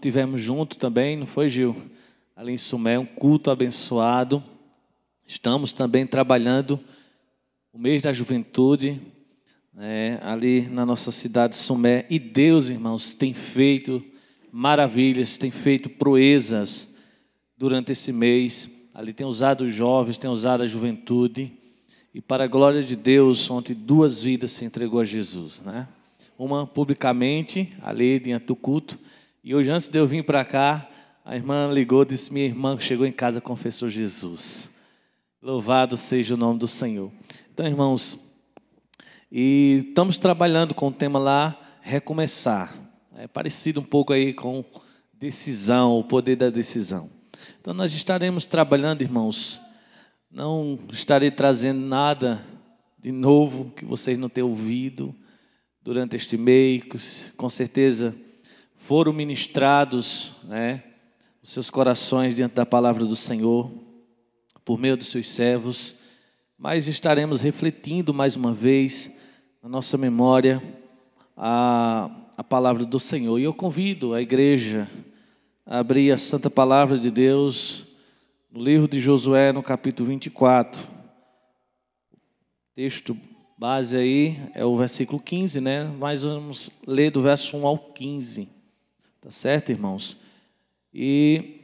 Tivemos junto também, não foi, Gil? Ali em Sumé, um culto abençoado. Estamos também trabalhando o mês da juventude, né, ali na nossa cidade de Sumé. E Deus, irmãos, tem feito maravilhas, tem feito proezas durante esse mês. Ali tem usado os jovens, tem usado a juventude. E para a glória de Deus, ontem duas vidas se entregou a Jesus, né? Uma publicamente, ali diante do culto, e hoje, antes de eu vir para cá, a irmã ligou disse: Minha irmã chegou em casa confessou Jesus. Louvado seja o nome do Senhor. Então, irmãos, e estamos trabalhando com o tema lá, recomeçar. É parecido um pouco aí com decisão, o poder da decisão. Então, nós estaremos trabalhando, irmãos. Não estarei trazendo nada de novo que vocês não tenham ouvido durante este mês. Com certeza foram ministrados, né, os seus corações diante da palavra do Senhor, por meio dos seus servos, mas estaremos refletindo mais uma vez na nossa memória a, a palavra do Senhor. E eu convido a igreja a abrir a santa palavra de Deus no livro de Josué, no capítulo 24. Texto base aí é o versículo 15, né? Mas vamos ler do verso 1 ao 15. Tá certo, irmãos? E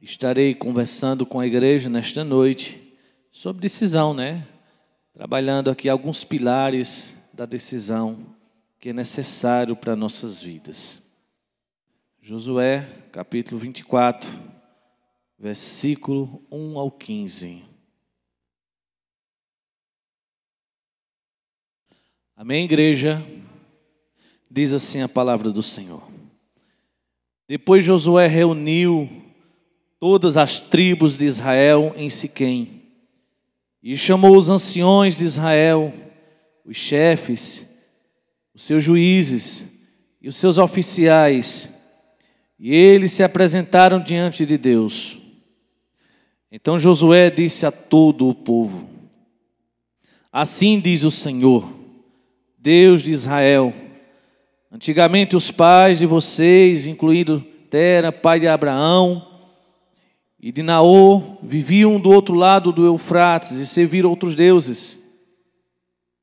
estarei conversando com a igreja nesta noite sobre decisão, né? Trabalhando aqui alguns pilares da decisão que é necessário para nossas vidas. Josué, capítulo 24, versículo 1 ao 15. Amém, igreja? Diz assim a palavra do Senhor. Depois Josué reuniu todas as tribos de Israel em Siquém e chamou os anciões de Israel, os chefes, os seus juízes e os seus oficiais, e eles se apresentaram diante de Deus. Então Josué disse a todo o povo: Assim diz o Senhor, Deus de Israel: Antigamente os pais de vocês, incluindo Tera, pai de Abraão, e de Naô, viviam do outro lado do Eufrates e serviram outros deuses.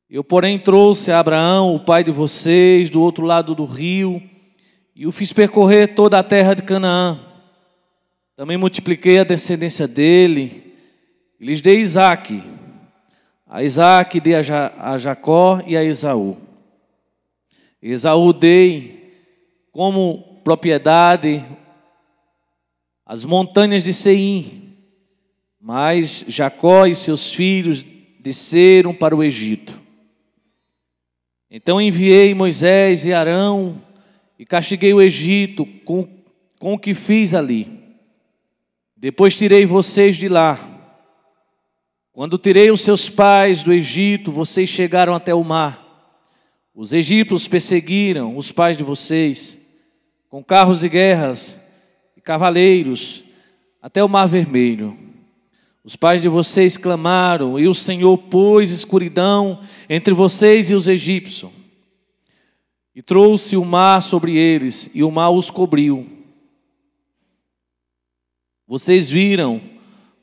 Eu, porém, trouxe a Abraão, o pai de vocês, do outro lado do rio, e o fiz percorrer toda a terra de Canaã. Também multipliquei a descendência dele, e lhes dei Isaque. A Isaque dei a Jacó e a Esaú. Esaú dei como propriedade as montanhas de Seim, mas Jacó e seus filhos desceram para o Egito. Então enviei Moisés e Arão e castiguei o Egito com, com o que fiz ali. Depois tirei vocês de lá. Quando tirei os seus pais do Egito, vocês chegaram até o mar. Os egípcios perseguiram os pais de vocês com carros de guerras e cavaleiros até o Mar Vermelho. Os pais de vocês clamaram e o Senhor pôs escuridão entre vocês e os egípcios. E trouxe o mar sobre eles e o mar os cobriu. Vocês viram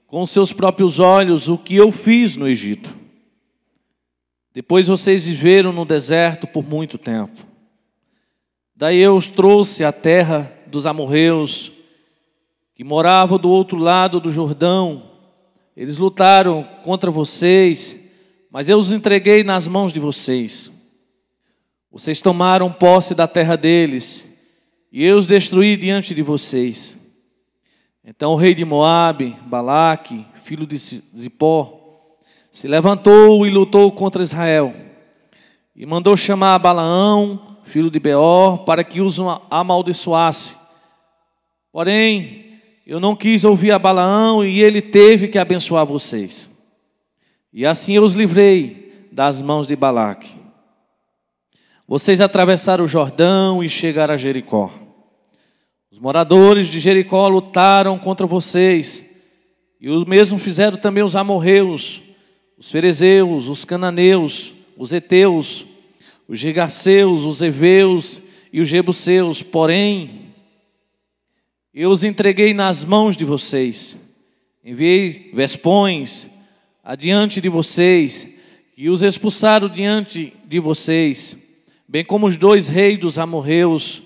com seus próprios olhos o que eu fiz no Egito. Depois vocês viveram no deserto por muito tempo. Daí eu os trouxe à terra dos amorreus, que moravam do outro lado do Jordão. Eles lutaram contra vocês, mas eu os entreguei nas mãos de vocês. Vocês tomaram posse da terra deles, e eu os destruí diante de vocês. Então o rei de Moabe, Balaque, filho de Zippor, se levantou e lutou contra Israel. E mandou chamar Balaão, filho de Beor, para que os amaldiçoasse. Porém, eu não quis ouvir a Balaão e ele teve que abençoar vocês. E assim eu os livrei das mãos de Balaque. Vocês atravessaram o Jordão e chegaram a Jericó. Os moradores de Jericó lutaram contra vocês, e o mesmo fizeram também os amorreus, os ferezeus, os cananeus, os heteus, os gigaceus, os heveus e os jebuseus. Porém, Eu os entreguei nas mãos de vocês. Enviei vespões adiante de vocês, e os expulsaram diante de vocês, bem como os dois reis dos amorreus,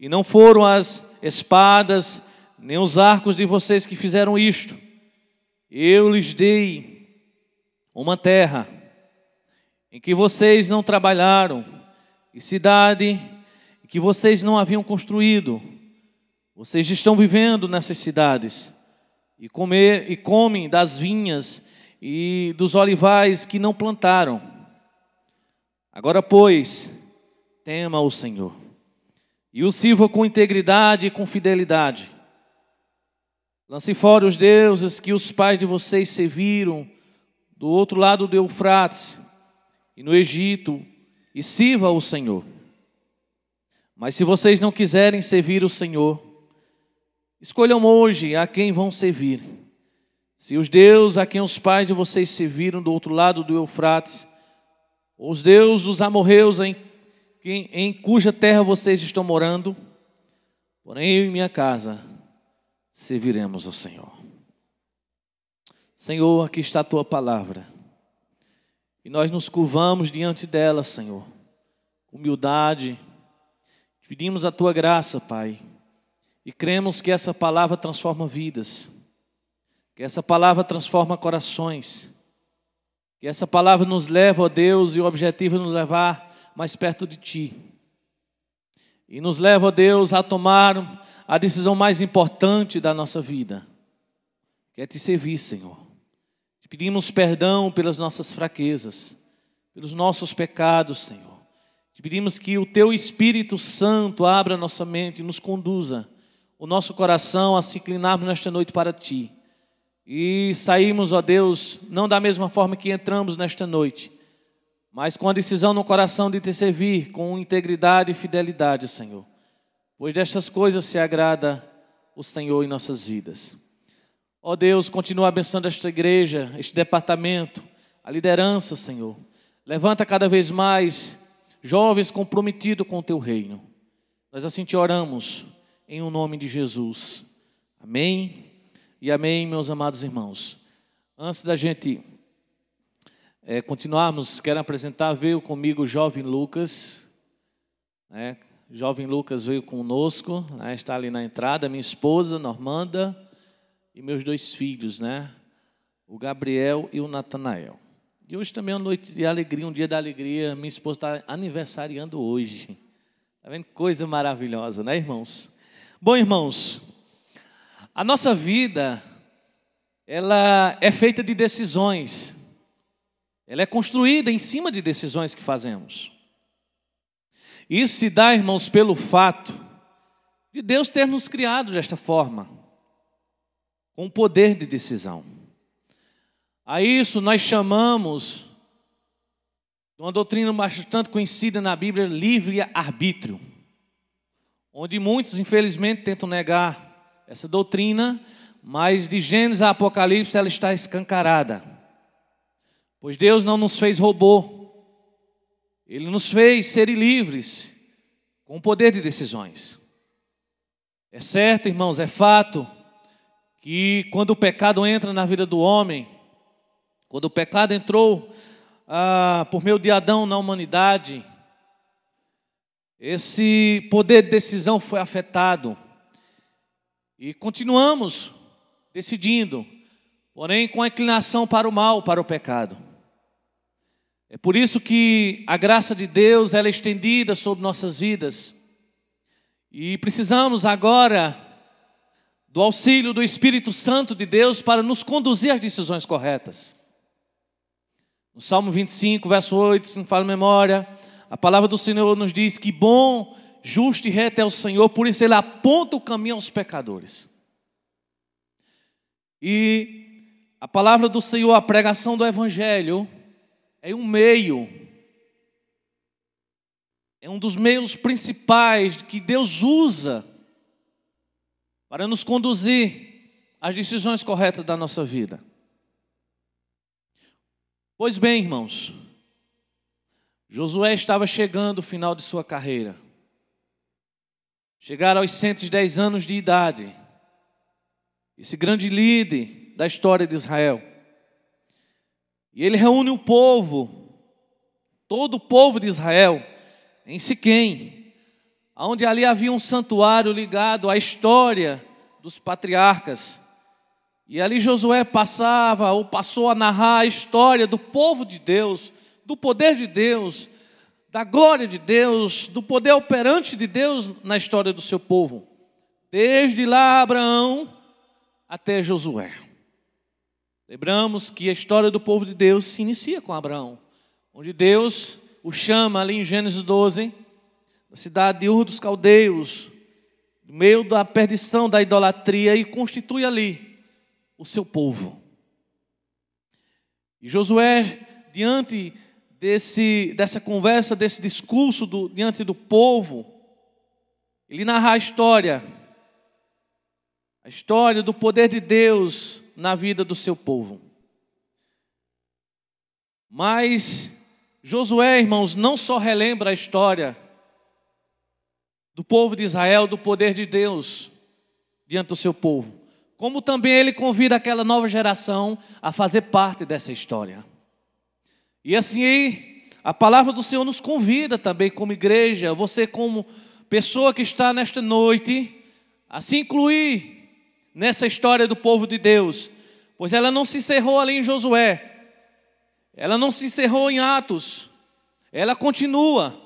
e não foram as espadas, nem os arcos de vocês que fizeram isto. Eu lhes dei uma terra em que vocês não trabalharam, e cidade que vocês não haviam construído. Vocês estão vivendo nessas cidades e comer e comem das vinhas e dos olivais que não plantaram. Agora, pois, tema o Senhor e o sirva com integridade e com fidelidade. Lance fora os deuses que os pais de vocês serviram do outro lado do Eufrates e no Egito e sirva o Senhor. Mas se vocês não quiserem servir o Senhor, escolham hoje a quem vão servir se os deuses a quem os pais de vocês serviram do outro lado do Eufrates, ou os deuses dos amorreus em, em, em cuja terra vocês estão morando, porém eu e minha casa serviremos ao Senhor. Senhor, aqui está a tua palavra. E nós nos curvamos diante dela, Senhor, humildade. Pedimos a tua graça, Pai. E cremos que essa palavra transforma vidas. Que essa palavra transforma corações. Que essa palavra nos leva, ó Deus, e o objetivo é nos levar mais perto de Ti. E nos leva, ó Deus, a tomar a decisão mais importante da nossa vida, que é te servir, Senhor. Pedimos perdão pelas nossas fraquezas, pelos nossos pecados, Senhor. Te pedimos que o Teu Espírito Santo abra nossa mente e nos conduza o nosso coração a se inclinarmos nesta noite para Ti e saímos, ó Deus, não da mesma forma que entramos nesta noite, mas com a decisão no coração de te servir com integridade e fidelidade, Senhor. Pois destas coisas se agrada o Senhor em nossas vidas. Ó Deus, continua abençoando esta igreja, este departamento, a liderança, Senhor. Levanta cada vez mais jovens comprometidos com o teu reino. Nós assim te oramos, em o um nome de Jesus. Amém e amém, meus amados irmãos. Antes da gente é, continuarmos, quero apresentar, veio comigo o jovem Lucas. Né? Jovem Lucas veio conosco, né? está ali na entrada, minha esposa, Normanda, e meus dois filhos, né? O Gabriel e o Natanael. E hoje também é uma noite de alegria, um dia da alegria. Minha esposa está aniversariando hoje. Está vendo? Coisa maravilhosa, né, irmãos? Bom, irmãos, a nossa vida, ela é feita de decisões. Ela é construída em cima de decisões que fazemos. Isso se dá, irmãos, pelo fato de Deus ter nos criado desta forma, com poder de decisão. A isso nós chamamos, uma doutrina bastante conhecida na Bíblia, livre-arbítrio, onde muitos, infelizmente, tentam negar essa doutrina, mas de Gênesis a Apocalipse ela está escancarada. Pois Deus não nos fez robô, Ele nos fez seres livres, com poder de decisões. É certo, irmãos, é fato que quando o pecado entra na vida do homem, quando o pecado entrou ah, por meio de Adão na humanidade, esse poder de decisão foi afetado. E continuamos decidindo, porém com a inclinação para o mal, para o pecado. É por isso que a graça de Deus ela é estendida sobre nossas vidas. E precisamos agora do auxílio do Espírito Santo de Deus para nos conduzir às decisões corretas. No Salmo 25, verso 8, se não falo memória, a palavra do Senhor nos diz que bom justo e reto é o Senhor, por isso ele aponta o caminho aos pecadores. E a palavra do Senhor, a pregação do Evangelho, é um meio, é um dos meios principais que Deus usa para nos conduzir às decisões corretas da nossa vida. Pois bem, irmãos, Josué estava chegando ao final de sua carreira. Chegaram aos 110 anos de idade. esse grande líder da história de Israel. E ele reúne o povo, todo o povo de Israel, em Siquém, onde ali havia um santuário ligado à história dos patriarcas. E ali Josué passava ou passou a narrar a história do povo de Deus, do poder de Deus, da glória de Deus, do poder operante de Deus na história do seu povo. Desde lá Abraão até Josué. Lembramos que a história do povo de Deus se inicia com Abraão, onde Deus o chama ali em Gênesis 12, da cidade de Ur dos Caldeus, no meio da perdição da idolatria, e constitui ali o seu povo. E Josué, diante desse, dessa conversa, desse discurso do, diante do povo, ele narra a história, a história do poder de Deus na vida do seu povo. Mas Josué, irmãos, não só relembra a história do povo de Israel, do poder de Deus diante do seu povo, como também ele convida aquela nova geração a fazer parte dessa história. E assim, a palavra do Senhor nos convida também, como igreja, você, como pessoa que está nesta noite, a se incluir nessa história do povo de Deus, pois ela não se encerrou ali em Josué, ela não se encerrou em Atos, ela continua.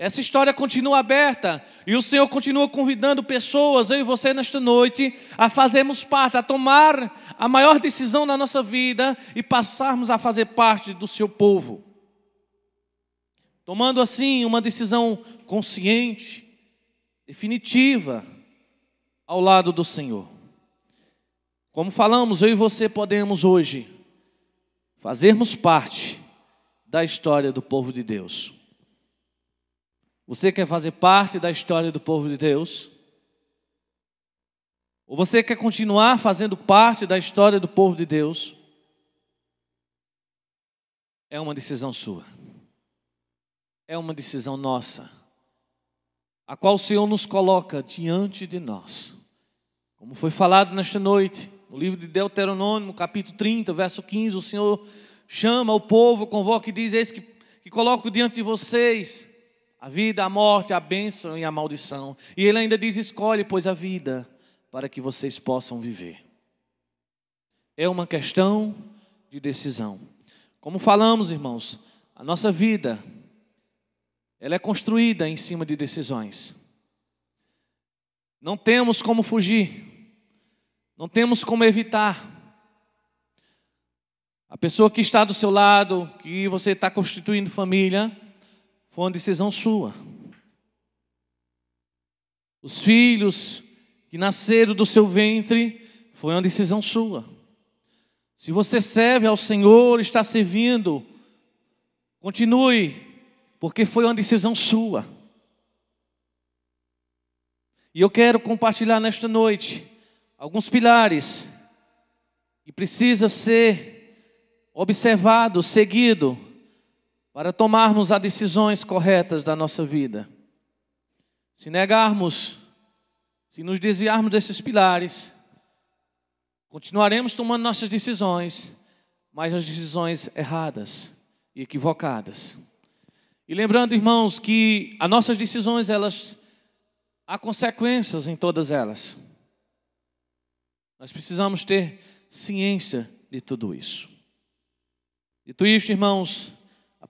Essa história continua aberta e o Senhor continua convidando pessoas, eu e você nesta noite, a fazermos parte, a tomar a maior decisão na nossa vida e passarmos a fazer parte do seu povo. Tomando assim uma decisão consciente, definitiva, ao lado do Senhor. Como falamos, eu e você podemos hoje fazermos parte da história do povo de Deus. Você quer fazer parte da história do povo de Deus? Ou você quer continuar fazendo parte da história do povo de Deus? É uma decisão sua. É uma decisão nossa. A qual o Senhor nos coloca diante de nós. Como foi falado nesta noite, no livro de Deuteronômio, capítulo 30, verso 15, o Senhor chama o povo, convoca e diz: Eis que, que coloco diante de vocês a vida, a morte, a bênção e a maldição. E ele ainda diz: escolhe, pois, a vida, para que vocês possam viver. É uma questão de decisão. Como falamos, irmãos, a nossa vida, ela é construída em cima de decisões. Não temos como fugir, não temos como evitar. A pessoa que está do seu lado, que você está constituindo família, foi uma decisão sua. Os filhos que nasceram do seu ventre foi uma decisão sua. Se você serve ao Senhor, está servindo, continue, porque foi uma decisão sua. E eu quero compartilhar nesta noite alguns pilares que precisa ser observado, seguido para tomarmos as decisões corretas da nossa vida. Se negarmos, se nos desviarmos desses pilares, continuaremos tomando nossas decisões, mas as decisões erradas e equivocadas. E lembrando, irmãos, que as nossas decisões, elas há consequências em todas elas. Nós precisamos ter ciência de tudo isso. Dito isto, irmãos,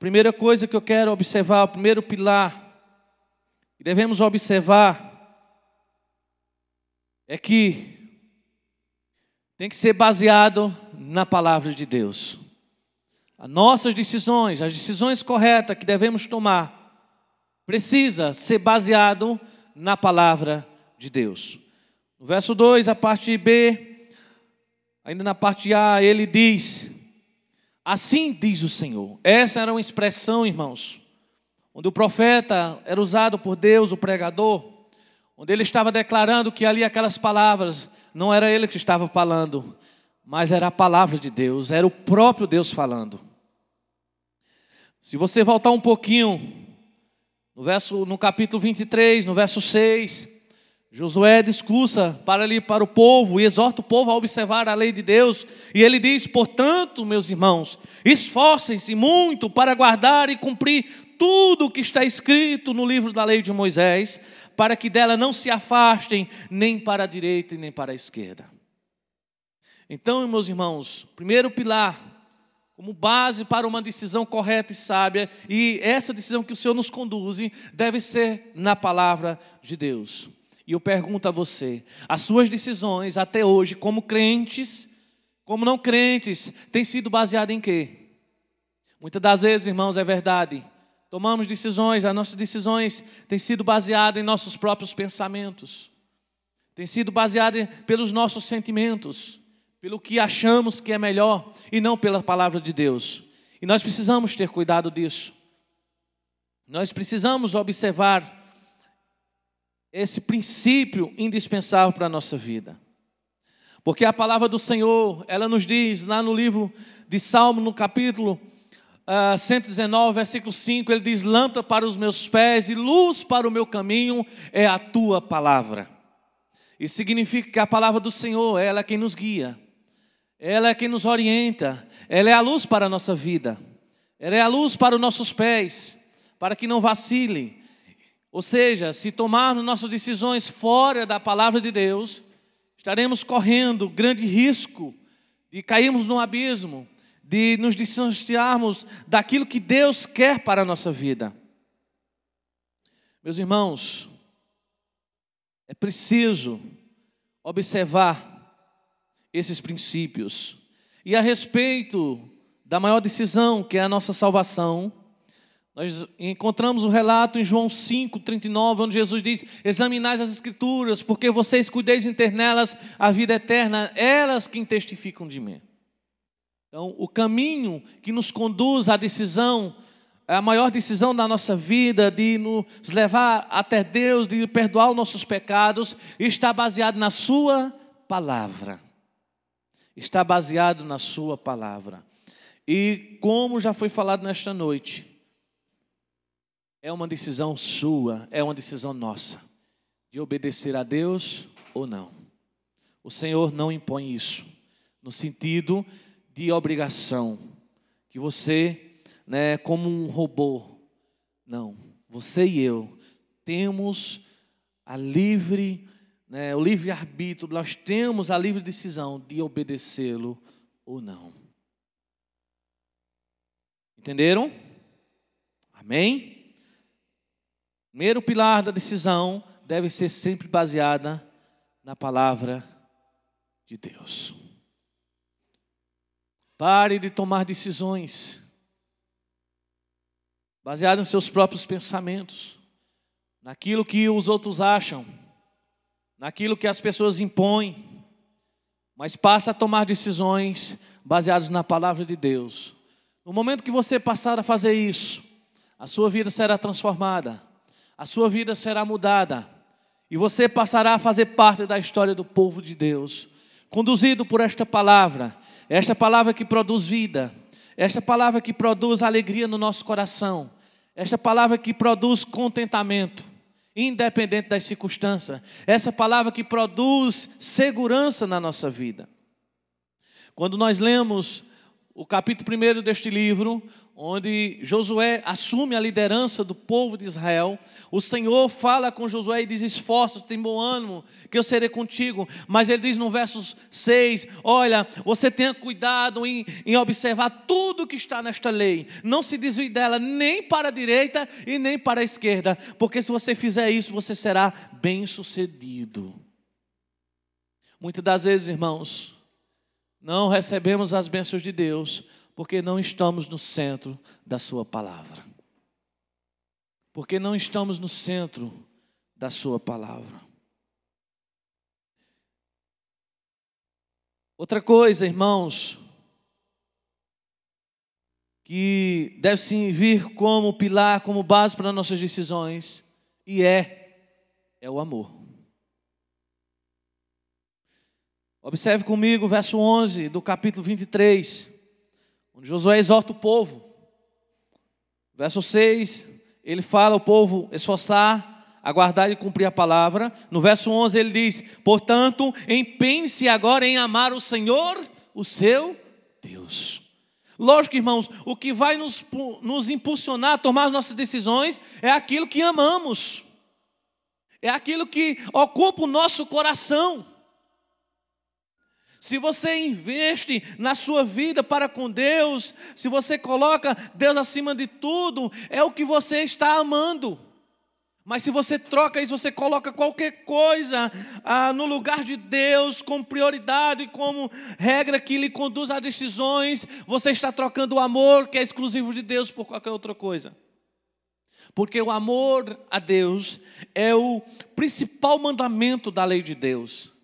primeira coisa que eu quero observar, o primeiro pilar que devemos observar é que tem que ser baseado na palavra de Deus. As nossas decisões, as decisões corretas que devemos tomar, precisa ser baseado na palavra de Deus. No verso 2, a parte B, ainda na parte A, ele diz: Assim diz o Senhor. Essa era uma expressão, irmãos, onde o profeta era usado por Deus, o pregador, onde ele estava declarando que ali aquelas palavras não era ele que estava falando, mas era a palavra de Deus, era o próprio Deus falando. Se você voltar um pouquinho no verso no capítulo 23, no verso 6, Josué discursa para ali para o povo e exorta o povo a observar a lei de Deus, e ele diz: "Portanto, meus irmãos, esforcem-se muito para guardar e cumprir tudo o que está escrito no livro da lei de Moisés, para que dela não se afastem nem para a direita e nem para a esquerda." Então, meus irmãos, primeiro pilar como base para uma decisão correta e sábia, e essa decisão que o Senhor nos conduz deve ser na palavra de Deus. E eu pergunto a você: as suas decisões até hoje, como crentes, como não crentes, têm sido baseadas em quê? Muitas das vezes, irmãos, é verdade. Tomamos decisões, as nossas decisões têm sido baseadas em nossos próprios pensamentos, têm sido baseadas pelos nossos sentimentos, pelo que achamos que é melhor e não pela palavra de Deus. E nós precisamos ter cuidado disso. Nós precisamos observar esse princípio indispensável para a nossa vida. Porque a palavra do Senhor, ela nos diz lá no livro de Salmo, no capítulo uh, ah, 119, versículo 5, ele diz: Lâmpada para os meus pés e luz para o meu caminho é a tua palavra. Isso significa que a palavra do Senhor, ela é quem nos guia, ela é quem nos orienta, ela é a luz para a nossa vida, ela é a luz para os nossos pés, para que não vacilem, ou seja, se tomarmos nossas decisões fora da palavra de Deus, estaremos correndo grande risco de cairmos no abismo, de nos distanciarmos daquilo que Deus quer para a nossa vida. Meus irmãos, é preciso observar esses princípios. E a respeito da maior decisão, que é a nossa salvação, nós encontramos o relato em João 5, 39, onde Jesus diz: Examinais as Escrituras, porque vocês cuideis em ter nelas a vida eterna, elas quem testificam de mim. Então, o caminho que nos conduz à decisão, a maior decisão da nossa vida, de nos levar até Deus, de perdoar os nossos pecados, está baseado na Sua palavra. Está baseado na Sua palavra. E como já foi falado nesta noite, é uma decisão sua, é uma decisão nossa, de obedecer a Deus ou não. O Senhor não impõe isso, no sentido de obrigação, que você, né, como um robô, não, você e eu temos a livre, né, o livre arbítrio, nós temos a livre decisão de obedecê-lo ou não. Entenderam? Amém? Primeiro pilar da decisão deve ser sempre baseada na palavra de Deus. Pare de tomar decisões baseadas em seus próprios pensamentos, naquilo que os outros acham, naquilo que as pessoas impõem, mas passa a tomar decisões baseadas na palavra de Deus. No momento que você passar a fazer isso, a sua vida será transformada a sua vida será mudada e você passará a fazer parte da história do povo de Deus, conduzido por esta palavra, esta palavra que produz vida, esta palavra que produz alegria no nosso coração, esta palavra que produz contentamento, independente das circunstâncias, essa palavra que produz segurança na nossa vida. Quando nós lemos o capítulo 1 deste livro, onde Josué assume a liderança do povo de Israel. O Senhor fala com Josué e diz: Esforça, tem bom ânimo, que eu serei contigo. Mas ele diz no verso 6: Olha, você tenha cuidado em, em observar tudo que está nesta lei. Não se desvie dela nem para a direita e nem para a esquerda, porque se você fizer isso, você será bem sucedido. Muitas das vezes, irmãos, não recebemos as bênçãos de Deus porque não estamos no centro da Sua palavra. Porque não estamos no centro da Sua palavra. Outra coisa, irmãos, que deve sim vir como pilar, como base para nossas decisões, e é, é o amor. Observe comigo o verso 11 do capítulo 23 Josué exorta o povo. Verso 6, ele fala o povo esforçar aguardar e cumprir a palavra. No verso 11 ele diz: Portanto, empenhe-se agora em amar o Senhor, o seu Deus. Lógico, irmãos, o que vai nos, nos impulsionar a tomar as nossas decisões é aquilo que amamos, é aquilo que ocupa o nosso coração. Se você investe na sua vida para com Deus, se você coloca Deus acima de tudo, é o que você está amando. Mas se você troca isso, você coloca qualquer coisa ah, no lugar de Deus, como prioridade, como regra que lhe conduz a decisões, você está trocando o amor que é exclusivo de Deus por qualquer outra coisa. Porque o amor a Deus é o principal mandamento da lei de Deus.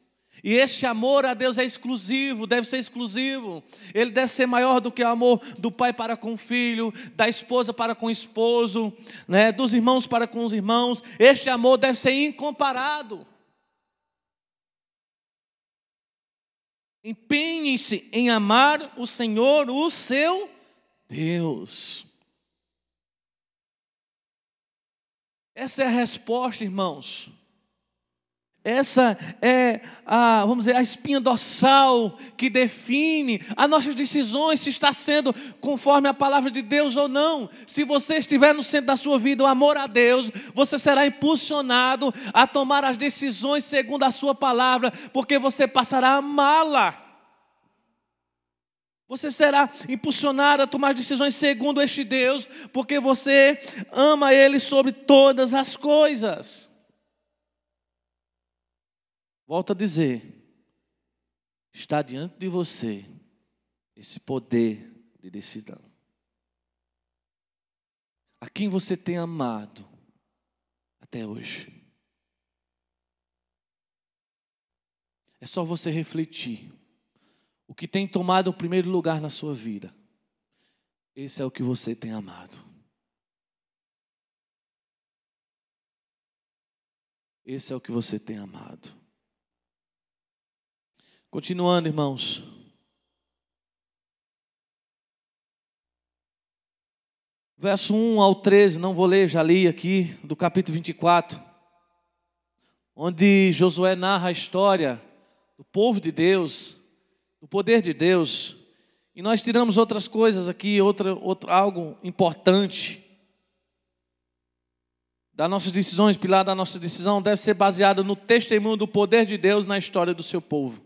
E esse amor a Deus é exclusivo, deve ser exclusivo. Ele deve ser maior do que o amor do pai para com o filho, da esposa para com o esposo, né, dos irmãos para com os irmãos. Este amor deve ser incomparado. Empenhe-se em amar o Senhor, o seu Deus. Essa é a resposta, irmãos. Essa é a, vamos dizer, a espinha dorsal que define as nossas decisões, se está sendo conforme a palavra de Deus ou não. Se você estiver no centro da sua vida, o amor a Deus, você será impulsionado a tomar as decisões segundo a sua palavra, porque você passará a amá-la. Você será impulsionado a tomar decisões segundo este Deus, porque você ama Ele sobre todas as coisas. Volto a dizer: está diante de você esse poder de decisão. A quem você tem amado até hoje. É só você refletir. O que tem tomado o primeiro lugar na sua vida. Esse é o que você tem amado. Esse é o que você tem amado. Continuando, irmãos. Verso 1 ao 13, não vou ler, já li aqui, do capítulo 24, onde Josué narra a história do povo de Deus, do poder de Deus, e nós tiramos outras coisas aqui, outra, outra, algo importante. Das nossas decisões, pilar da nossa decisão deve ser baseada no testemunho do poder de Deus na história do seu povo.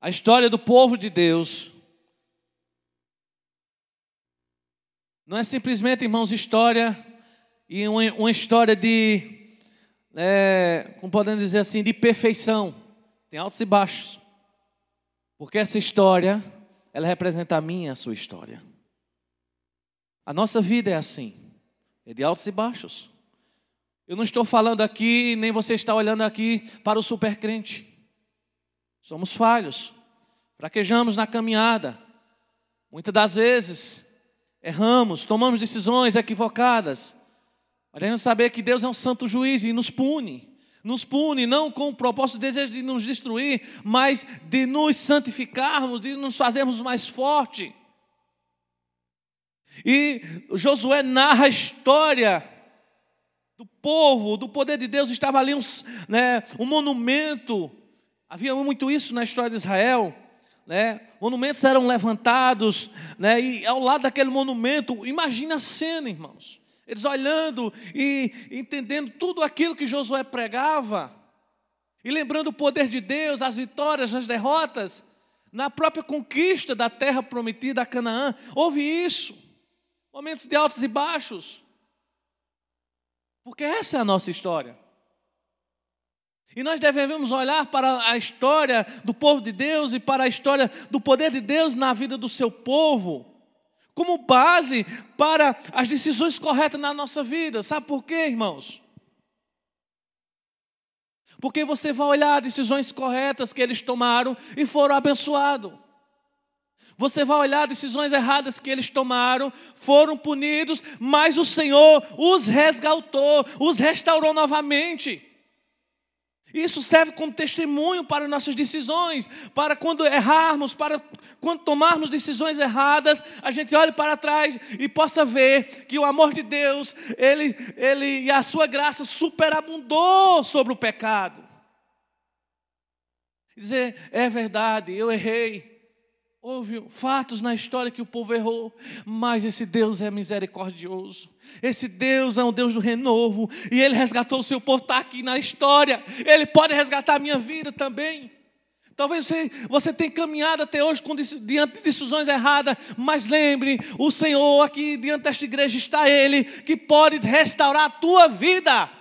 A história do povo de Deus não é simplesmente, irmãos, história e uma, história de, é, como podemos dizer assim, de perfeição. Tem altos e baixos. Porque essa história, ela representa a minha a sua história. A nossa vida é assim, é de altos e baixos. Eu não estou falando aqui, nem você está olhando aqui para o supercrente. Somos falhos, fraquejamos na caminhada. Muitas das vezes erramos, tomamos decisões equivocadas. Mas devemos saber que Deus é um santo juiz e nos pune. Nos pune não com o propósito e desejo de nos destruir, mas de nos santificarmos, de nos fazermos mais forte. E Josué narra a história do povo, do poder de Deus. Estava ali um, né, um monumento Havia muito isso na história de Israel. Né? Monumentos eram levantados, né? e ao lado daquele monumento, imagina a cena, irmãos. Eles olhando e entendendo tudo aquilo que Josué pregava, e lembrando o poder de Deus, as vitórias, as derrotas, na própria conquista da terra prometida a Canaã. Houve isso, momentos de altos e baixos, porque essa é a nossa história. E nós devemos olhar para a história do povo de Deus e para a história do poder de Deus na vida do seu povo, como base para as decisões corretas na nossa vida. Sabe por quê, irmãos? Porque você vai olhar as decisões corretas que eles tomaram e foram abençoados. Você vai olhar as decisões erradas que eles tomaram, foram punidos, mas o Senhor os resgatou, os restaurou novamente. Isso serve como testemunho para nossas decisões, para quando errarmos, para quando tomarmos decisões erradas, a gente olhe para trás e possa ver que o amor de Deus, ele, ele e a sua graça superabundou sobre o pecado. Dizer, é verdade, eu errei. Houve fatos na história que o povo errou, mas esse Deus é misericordioso. Esse Deus é um Deus do renovo, e Ele resgatou o seu povo, está aqui na história. Ele pode resgatar a minha vida também. Talvez você, você tenha caminhado até hoje com, diante de decisões erradas, mas lembre, o Senhor aqui diante desta igreja está Ele, que pode restaurar a tua vida.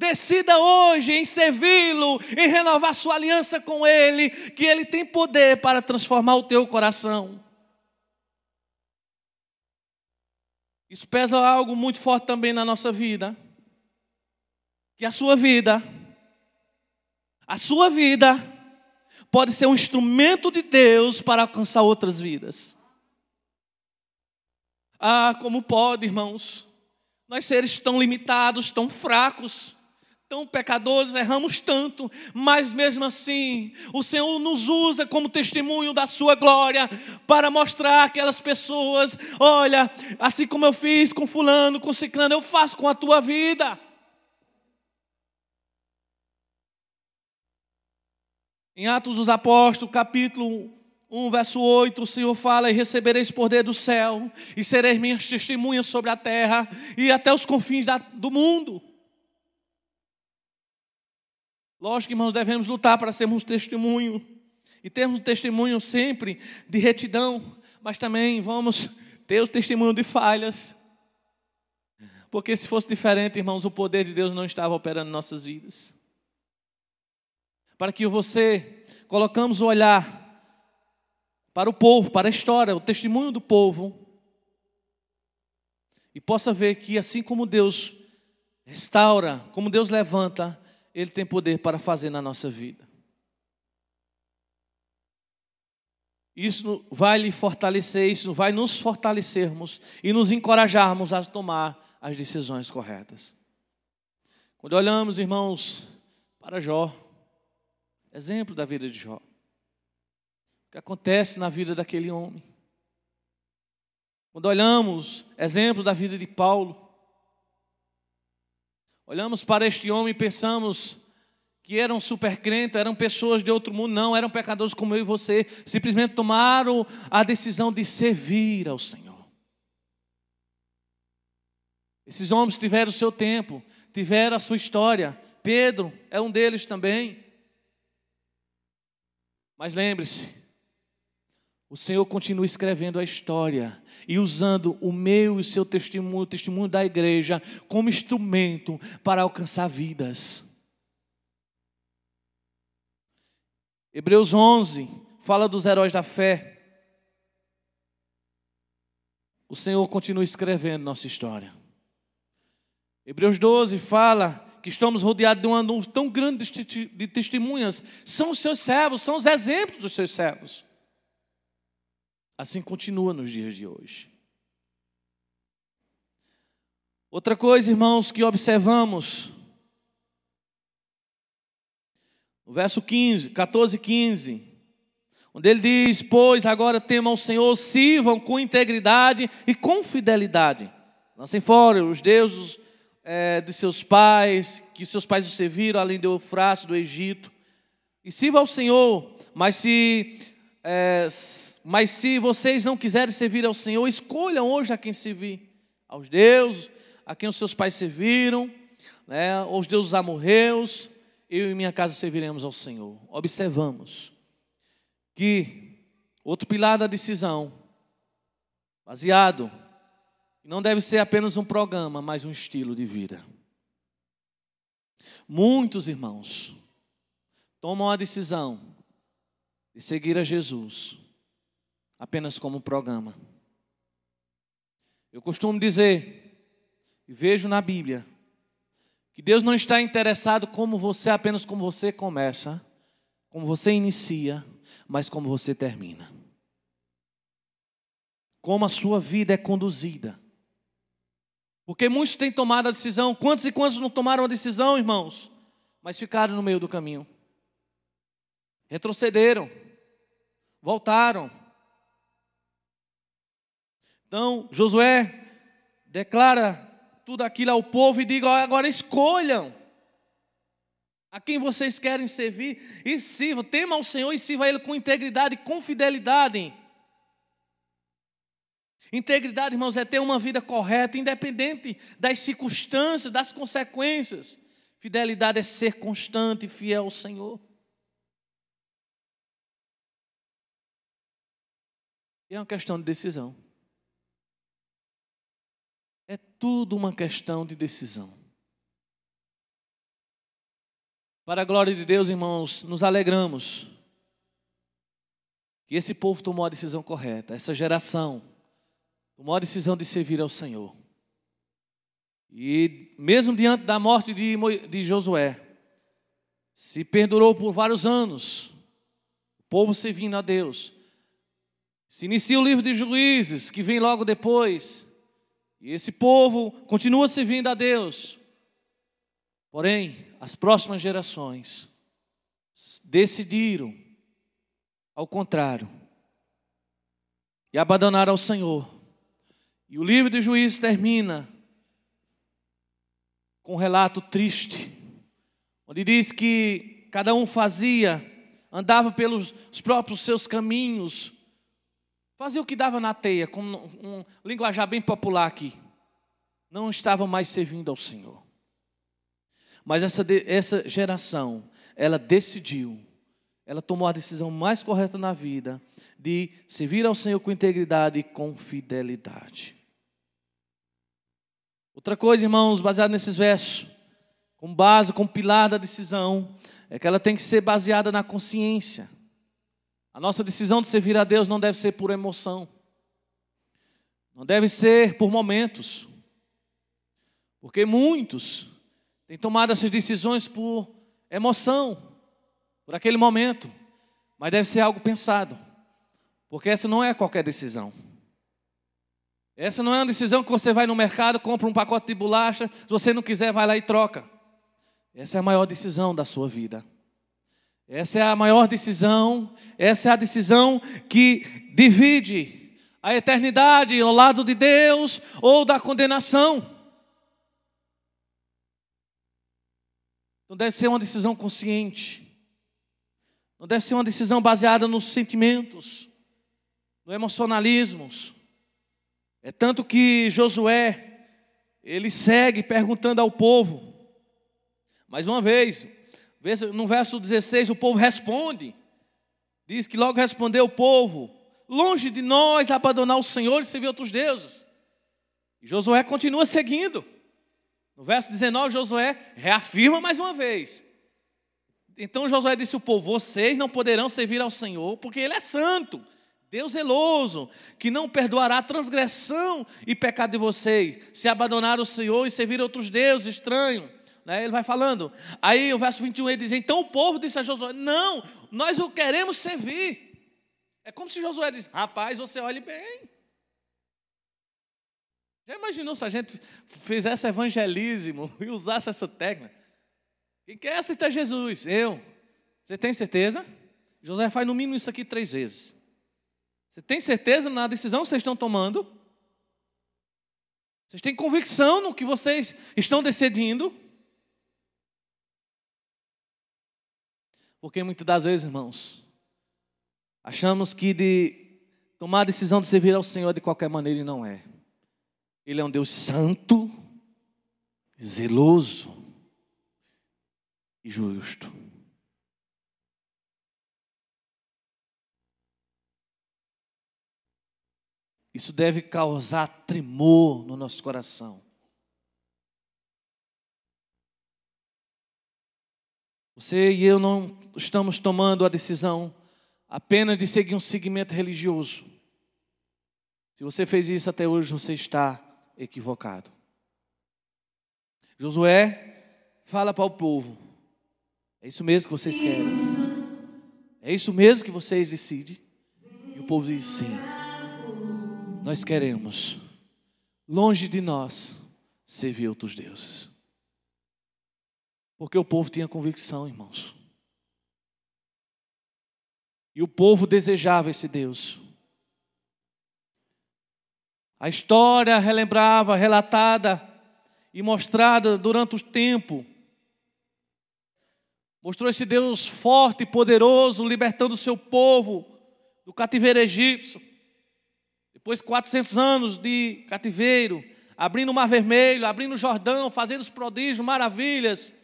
Decida hoje em servi-lo, em renovar sua aliança com Ele, que Ele tem poder para transformar o teu coração. Isso pesa algo muito forte também na nossa vida. Que a sua vida, a sua vida, pode ser um instrumento de Deus para alcançar outras vidas. Ah, como pode, irmãos? Nós seres tão limitados, tão fracos, tão pecadores, erramos tanto, mas mesmo assim, o Senhor nos usa como testemunho da Sua glória para mostrar aquelas pessoas: olha, assim como eu fiz com Fulano, com Ciclano, eu faço com a tua vida. Em Atos dos Apóstolos, capítulo 1, verso 8, o Senhor fala: E recebereis poder do céu, e sereis minhas testemunhas sobre a terra e até os confins da, do mundo. Lógico, irmãos, devemos lutar para sermos testemunho. E termos um testemunho sempre de retidão, mas também vamos ter o testemunho de falhas. Porque se fosse diferente, irmãos, o poder de Deus não estava operando em nossas vidas. Para que você colocamos o olhar para o povo, para a história, o testemunho do povo, e possa ver que assim como Deus restaura, como Deus levanta, ele tem poder para fazer na nossa vida. Isso vai lhe fortalecer, isso vai nos fortalecermos e nos encorajarmos a tomar as decisões corretas. Quando olhamos, irmãos, para Jó, exemplo da vida de Jó, o que acontece na vida daquele homem. Quando olhamos, exemplo da vida de Paulo, Olhamos para este homem e pensamos que eram super crentes, eram pessoas de outro mundo, não, eram pecadores como eu e você, simplesmente tomaram a decisão de servir ao Senhor. Esses homens tiveram o seu tempo, tiveram a sua história. Pedro é um deles também. Mas lembre-se, o Senhor continua escrevendo a história e usando o meu e o seu testemunho, o testemunho da igreja, como instrumento para alcançar vidas. Hebreus 11 fala dos heróis da fé. O Senhor continua escrevendo nossa história. Hebreus 12 fala que estamos rodeados de um anúncio tão grande de testemunhas. São os seus servos, são os exemplos dos seus servos. Assim continua nos dias de hoje. Outra coisa, irmãos, que observamos, no verso 15, 14 15, onde ele diz: Pois agora temam o Senhor, sirvam com integridade e com fidelidade. Lancem fora os deuses é, de seus pais, que seus pais o serviram, além do Eufrates, do Egito. E sirva ao Senhor, mas se é, mas se vocês não quiserem servir ao Senhor, escolham hoje a quem servir: aos deuses, a quem os seus pais serviram, né, aos deuses amorreus. Eu e minha casa serviremos ao Senhor. Observamos que outro pilar da decisão, baseado, não deve ser apenas um programa, mas um estilo de vida. Muitos irmãos tomam a decisão de seguir a Jesus apenas como programa. Eu costumo dizer, e vejo na Bíblia, que Deus não está interessado como você, apenas como você começa, como você inicia, mas como você termina. Como a sua vida é conduzida. Porque muitos têm tomado a decisão, quantos e quantos não tomaram a decisão, irmãos? mas ficaram no meio do caminho. Retrocederam, voltaram. Então, Josué declara tudo aquilo ao povo e diga: agora escolham a quem vocês querem servir e sirvam, tema ao Senhor e sirva a Ele com integridade e com fidelidade. Integridade, irmãos, é ter uma vida correta, independente das circunstâncias, das consequências. Fidelidade é ser constante e fiel ao Senhor. É uma questão de decisão. É tudo uma questão de decisão. Para a glória de Deus, irmãos, nos alegramos que esse povo tomou a decisão correta, essa geração tomou a decisão de servir ao Senhor. E mesmo diante da morte de, de Josué, se perdurou por vários anos, o povo servindo a Deus. Se inicia o livro de Juízes, que vem logo depois, e esse povo continua servindo a Deus. Porém, as próximas gerações decidiram, ao contrário, e abandonaram ao Senhor. E o livro de Juízes termina com um relato triste, onde diz que cada um fazia, andava pelos próprios seus caminhos, fazia o que dava na teia, com um linguajar bem popular aqui. Não estavam mais servindo ao Senhor. Mas essa, essa geração, ela decidiu, ela tomou a decisão mais correta na vida de servir ao Senhor com integridade e com fidelidade. Outra coisa, irmãos, baseado nesses versos, com base, com pilar da decisão, é que ela tem que ser baseada na consciência. A nossa decisão de servir a Deus não deve ser por emoção, não deve ser por momentos, porque muitos tem tomado essas decisões por emoção, por aquele momento, mas deve ser algo pensado, porque essa não é qualquer decisão. Essa não é uma decisão que você vai no mercado, compra um pacote de bolacha, se você não quiser, vai lá e troca. Essa é a maior decisão da sua vida. Essa é a maior decisão, essa é a decisão que divide a eternidade ao lado de Deus ou da condenação. Não deve ser uma decisão consciente. Não deve ser uma decisão baseada nos sentimentos, no emocionalismo. É tanto que Josué, ele segue perguntando ao povo. Mais uma vez, no verso 16, o povo responde. Diz que logo respondeu o povo: Longe de nós abandonar o Senhor e servir outros deuses. E Josué continua seguindo. No verso 19, Josué reafirma mais uma vez. Então Josué disse ao povo: Vocês não poderão servir ao Senhor, porque Ele é santo, Deus zeloso, que não perdoará a transgressão e pecado de vocês, se abandonar o Senhor e servir outros deuses estranhos. Né? Ele vai falando. Aí o verso 21 ele diz: Então o povo disse a Josué: Não, nós o queremos servir. É como se Josué disse: Rapaz, você olhe bem. Já imaginou se a gente fizesse evangelismo e usasse essa técnica? Quem quer aceitar Jesus? Eu. Você tem certeza? José faz no mínimo isso aqui três vezes. Você tem certeza na decisão que vocês estão tomando? Vocês têm convicção no que vocês estão decidindo? Porque muitas das vezes, irmãos, achamos que de tomar a decisão de servir ao Senhor de qualquer maneira e não é. Ele é um Deus santo, zeloso e justo. Isso deve causar tremor no nosso coração. Você e eu não estamos tomando a decisão apenas de seguir um segmento religioso. Se você fez isso até hoje, você está equivocado. Josué fala para o povo: é isso mesmo que vocês querem? É isso mesmo que vocês decidem? E o povo diz: sim, nós queremos, longe de nós, servir outros deuses. Porque o povo tinha convicção, irmãos. E o povo desejava esse Deus. A história relembrava, relatada e mostrada durante o tempo, mostrou esse Deus forte e poderoso, libertando o seu povo do cativeiro egípcio. Depois de 400 anos de cativeiro, abrindo o Mar Vermelho, abrindo o Jordão, fazendo os prodígios, maravilhas.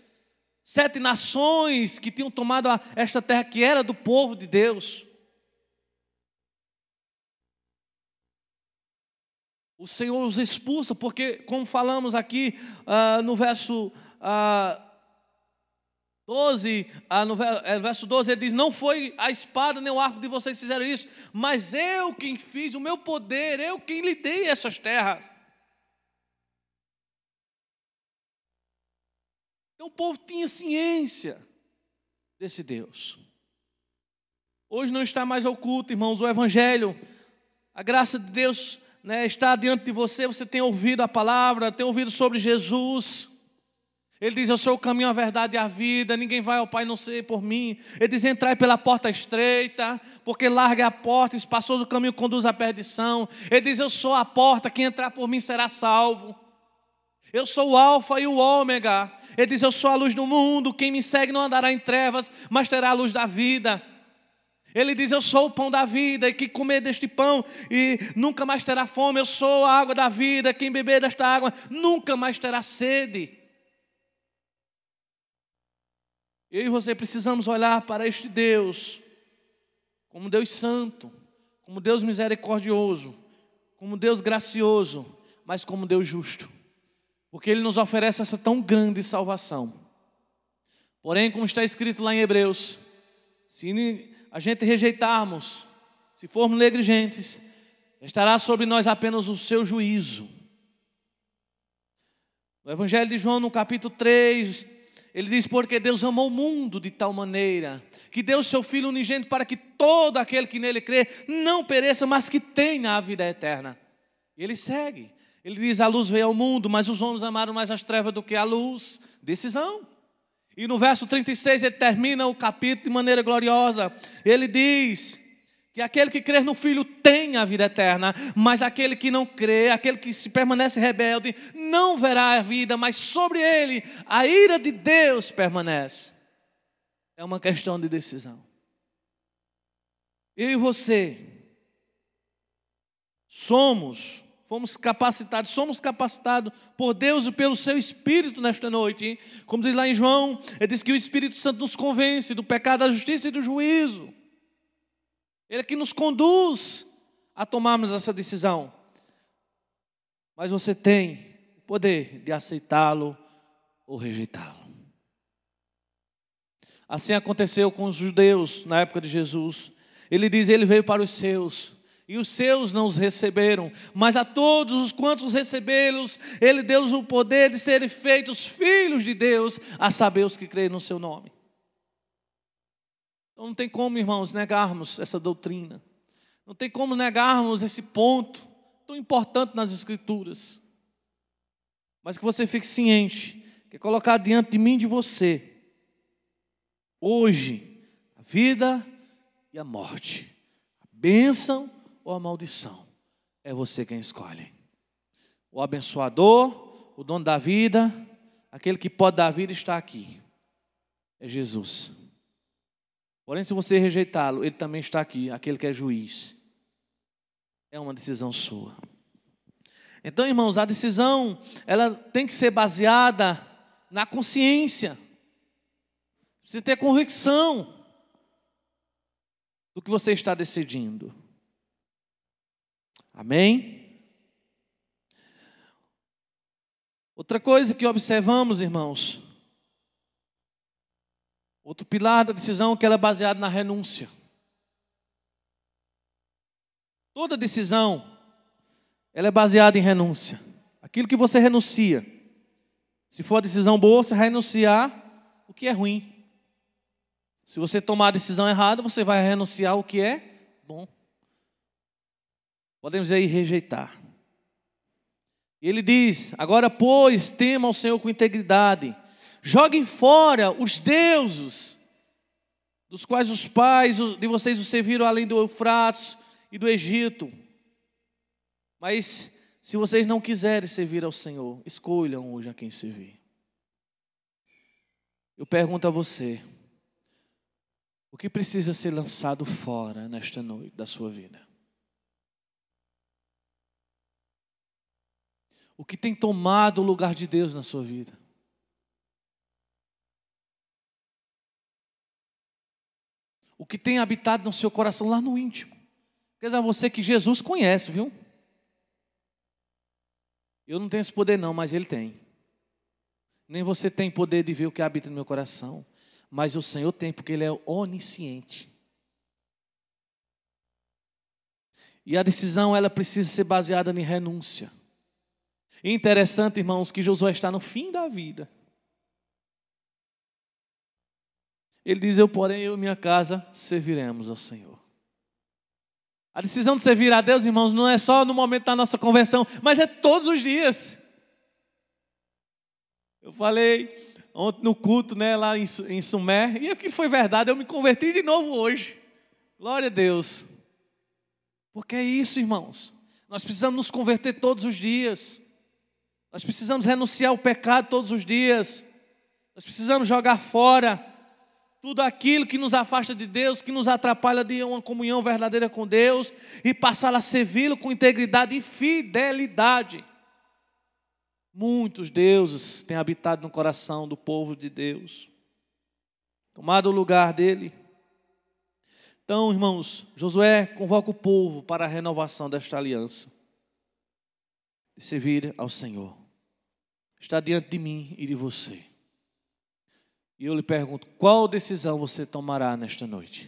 Sete nações que tinham tomado esta terra que era do povo de Deus. O Senhor os expulsa, porque, como falamos aqui uh, no verso uh, 12, uh, no é, verso 12, ele diz: Não foi a espada nem o arco de vocês fizeram isso, mas eu quem fiz, o meu poder, eu quem lhe dei essas terras. Então o povo tinha ciência desse Deus. Hoje não está mais oculto, irmãos, o Evangelho, a graça de Deus né, está diante de você, você tem ouvido a palavra, tem ouvido sobre Jesus. Ele diz: Eu sou o caminho, a verdade e a vida, ninguém vai ao Pai não ser por mim. Ele diz: Entrai pela porta estreita, porque larga é a porta, espaçoso o caminho conduz à perdição. Ele diz: Eu sou a porta, quem entrar por mim será salvo. Eu sou o Alfa e o Ômega. Ele diz: Eu sou a luz do mundo, quem me segue não andará em trevas, mas terá a luz da vida. Ele diz: Eu sou o pão da vida, e que comer deste pão e nunca mais terá fome. Eu sou a água da vida, quem beber desta água nunca mais terá sede. Eu e você precisamos olhar para este Deus como Deus santo, como Deus misericordioso, como Deus gracioso, mas como Deus justo, porque Ele nos oferece essa tão grande salvação. Porém, como está escrito lá em Hebreus, se a gente rejeitarmos, se formos negligentes, estará sobre nós apenas o seu juízo. No Evangelho de João, no capítulo 3, ele diz: Porque Deus amou o mundo de tal maneira que deu seu Filho unigênito para que todo aquele que nele crê não pereça, mas que tenha a vida eterna. E ele segue. Ele diz: A luz veio ao mundo, mas os homens amaram mais as trevas do que a luz. Decisão. E no verso 36 ele termina o capítulo de maneira gloriosa. Ele diz que aquele que crê no Filho tem a vida eterna, mas aquele que não crê, aquele que se permanece rebelde, não verá a vida, mas sobre ele a ira de Deus permanece. É uma questão de decisão. Eu e você somos fomos capacitados, somos capacitados por Deus e pelo seu Espírito nesta noite. Hein? Como diz lá em João, ele diz que o Espírito Santo nos convence do pecado, da justiça e do juízo. Ele é que nos conduz a tomarmos essa decisão. Mas você tem o poder de aceitá-lo ou rejeitá-lo. Assim aconteceu com os judeus na época de Jesus. Ele diz: Ele veio para os seus e os seus não os receberam, mas a todos os quantos receberam-os, ele deu-lhes o poder de serem feitos filhos de Deus, a saber os que creem no seu nome. Então não tem como, irmãos, negarmos essa doutrina, não tem como negarmos esse ponto tão importante nas Escrituras, mas que você fique ciente, que é colocar diante de mim de você, hoje, a vida e a morte, a bênção ou a maldição? É você quem escolhe. O abençoador, o dono da vida, aquele que pode dar vida está aqui. É Jesus. Porém, se você rejeitá-lo, ele também está aqui, aquele que é juiz. É uma decisão sua. Então, irmãos, a decisão, ela tem que ser baseada na consciência. Você ter convicção do que você está decidindo. Amém? Outra coisa que observamos, irmãos, outro pilar da decisão é que ela é baseada na renúncia. Toda decisão, ela é baseada em renúncia. Aquilo que você renuncia. Se for a decisão boa, você vai renunciar o que é ruim. Se você tomar a decisão errada, você vai renunciar o que é bom. Podemos aí rejeitar. Ele diz: Agora, pois, tema ao Senhor com integridade, Joguem fora os deuses, dos quais os pais de vocês os serviram além do Eufrates e do Egito. Mas se vocês não quiserem servir ao Senhor, escolham hoje a quem servir. Eu pergunto a você: o que precisa ser lançado fora nesta noite da sua vida? O que tem tomado o lugar de Deus na sua vida? O que tem habitado no seu coração lá no íntimo? Quer dizer, você que Jesus conhece, viu? Eu não tenho esse poder, não, mas Ele tem. Nem você tem poder de ver o que habita no meu coração. Mas o Senhor tem, porque Ele é onisciente. E a decisão, ela precisa ser baseada em renúncia. Interessante, irmãos, que Josué está no fim da vida. Ele diz: Eu, porém, eu e minha casa serviremos ao Senhor. A decisão de servir a Deus, irmãos, não é só no momento da nossa conversão, mas é todos os dias. Eu falei ontem no culto, né, lá em Sumé, e aquilo foi verdade, eu me converti de novo hoje. Glória a Deus. Porque é isso, irmãos. Nós precisamos nos converter todos os dias. Nós precisamos renunciar ao pecado todos os dias. Nós precisamos jogar fora tudo aquilo que nos afasta de Deus, que nos atrapalha de uma comunhão verdadeira com Deus e passar a servi-lo com integridade e fidelidade. Muitos deuses têm habitado no coração do povo de Deus, tomado o lugar dele. Então, irmãos, Josué convoca o povo para a renovação desta aliança, de servir ao Senhor. Está diante de mim e de você. E eu lhe pergunto: qual decisão você tomará nesta noite?